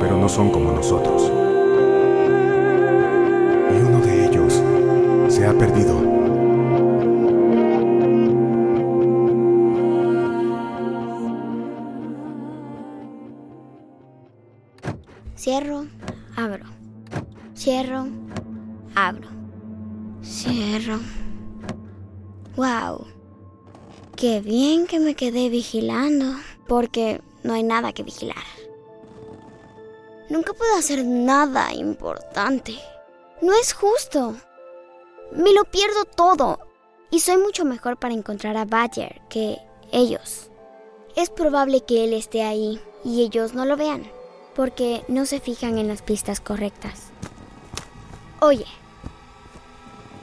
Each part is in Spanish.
pero no son como nosotros. Y uno de ellos se ha perdido. Cierro, abro. Cierro, abro. Cierro. ¡Wow! Qué bien que me quedé vigilando, porque no hay nada que vigilar. Nunca puedo hacer nada importante. No es justo. Me lo pierdo todo. Y soy mucho mejor para encontrar a Badger que ellos. Es probable que él esté ahí y ellos no lo vean, porque no se fijan en las pistas correctas. Oye,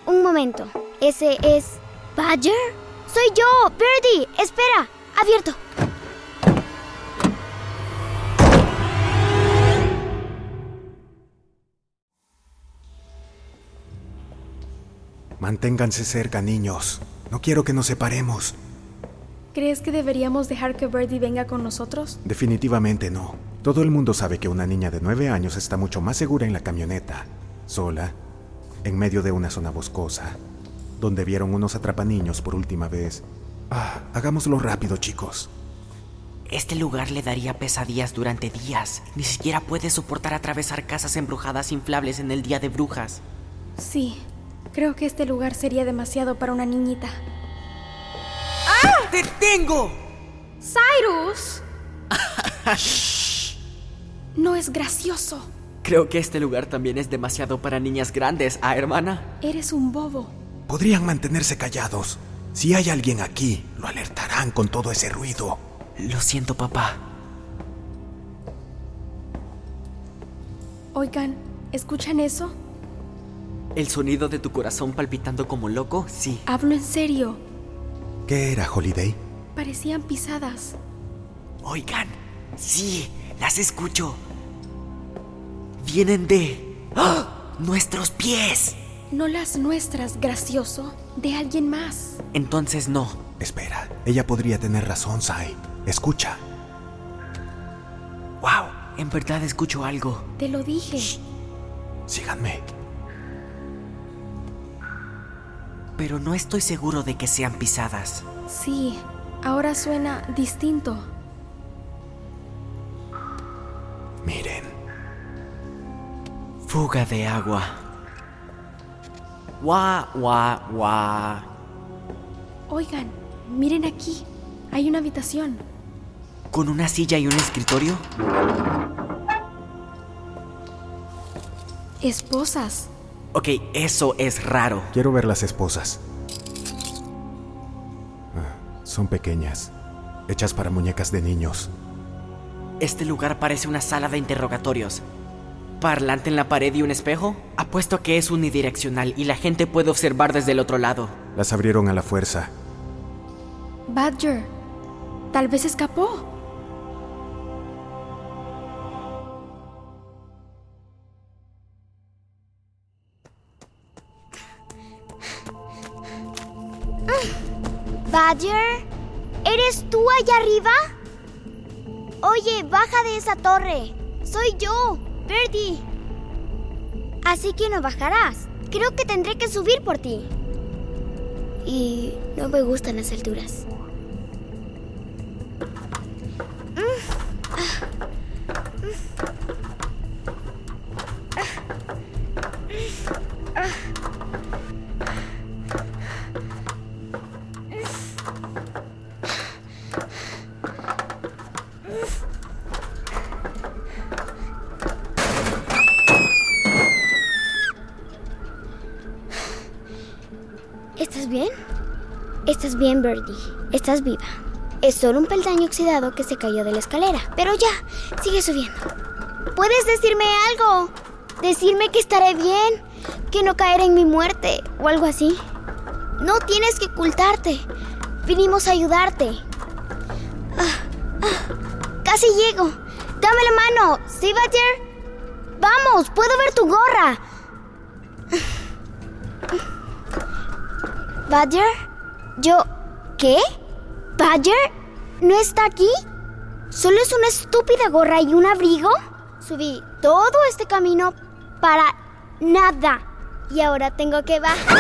un momento. ¿Ese es Badger? Soy yo, Birdie. Espera, abierto. Manténganse cerca, niños. No quiero que nos separemos. ¿Crees que deberíamos dejar que Birdie venga con nosotros? Definitivamente no. Todo el mundo sabe que una niña de nueve años está mucho más segura en la camioneta, sola, en medio de una zona boscosa, donde vieron unos atrapaniños por última vez. Ah, hagámoslo rápido, chicos. Este lugar le daría pesadillas durante días. Ni siquiera puede soportar atravesar casas embrujadas inflables en el día de brujas. Sí, creo que este lugar sería demasiado para una niñita. ¡Te tengo! ¡Cyrus! no es gracioso. Creo que este lugar también es demasiado para niñas grandes, ¿ah, hermana? Eres un bobo. Podrían mantenerse callados. Si hay alguien aquí, lo alertarán con todo ese ruido. Lo siento, papá. Oigan, ¿escuchan eso? ¿El sonido de tu corazón palpitando como loco? Sí. Hablo en serio. ¿Qué era, Holiday? Parecían pisadas. Oigan, sí, las escucho. Vienen de... ¡Ah! ¡Nuestros pies! No las nuestras, gracioso. De alguien más. Entonces no. Espera, ella podría tener razón, Sai. Escucha. ¡Wow! En verdad escucho algo. Te lo dije. Síganme. Pero no estoy seguro de que sean pisadas. Sí, ahora suena distinto. Miren. Fuga de agua. Guau, guau, guau. Oigan, miren aquí. Hay una habitación. ¿Con una silla y un escritorio? Esposas. Ok, eso es raro. Quiero ver las esposas. Ah, son pequeñas, hechas para muñecas de niños. Este lugar parece una sala de interrogatorios. ¿Parlante en la pared y un espejo? Apuesto que es unidireccional y la gente puede observar desde el otro lado. Las abrieron a la fuerza. Badger. Tal vez escapó. Badger, ¿eres tú allá arriba? Oye, baja de esa torre. Soy yo, Birdie. Así que no bajarás. Creo que tendré que subir por ti. Y no me gustan las alturas. ¿Estás bien? Estás bien, Birdie. Estás viva. Es solo un peldaño oxidado que se cayó de la escalera. Pero ya, sigue subiendo. Puedes decirme algo. Decirme que estaré bien, que no caeré en mi muerte o algo así. No tienes que ocultarte. Vinimos a ayudarte. Ah, ah, casi llego. Dame la mano, ¿sí? Vamos, puedo ver tu gorra. ¿Badger? ¿Yo qué? ¿Badger? ¿No está aquí? ¿Solo es una estúpida gorra y un abrigo? Subí todo este camino para nada. Y ahora tengo que bajar.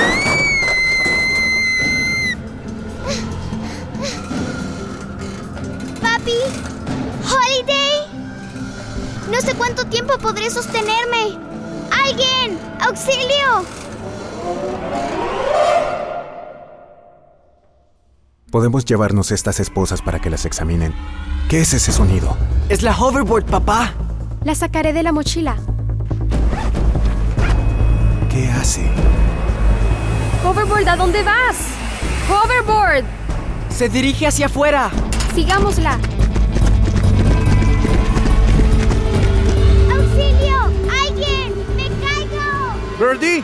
Papi, Holiday. No sé cuánto tiempo podré sostenerme. ¡Alguien! ¡Auxilio! Podemos llevarnos estas esposas para que las examinen. ¿Qué es ese sonido? Es la hoverboard, papá. La sacaré de la mochila. ¿Qué hace? Hoverboard, ¿a dónde vas? Hoverboard. Se dirige hacia afuera. Sigámosla. ¡Auxilio! ¡Alguien! ¡Me caigo! Birdie,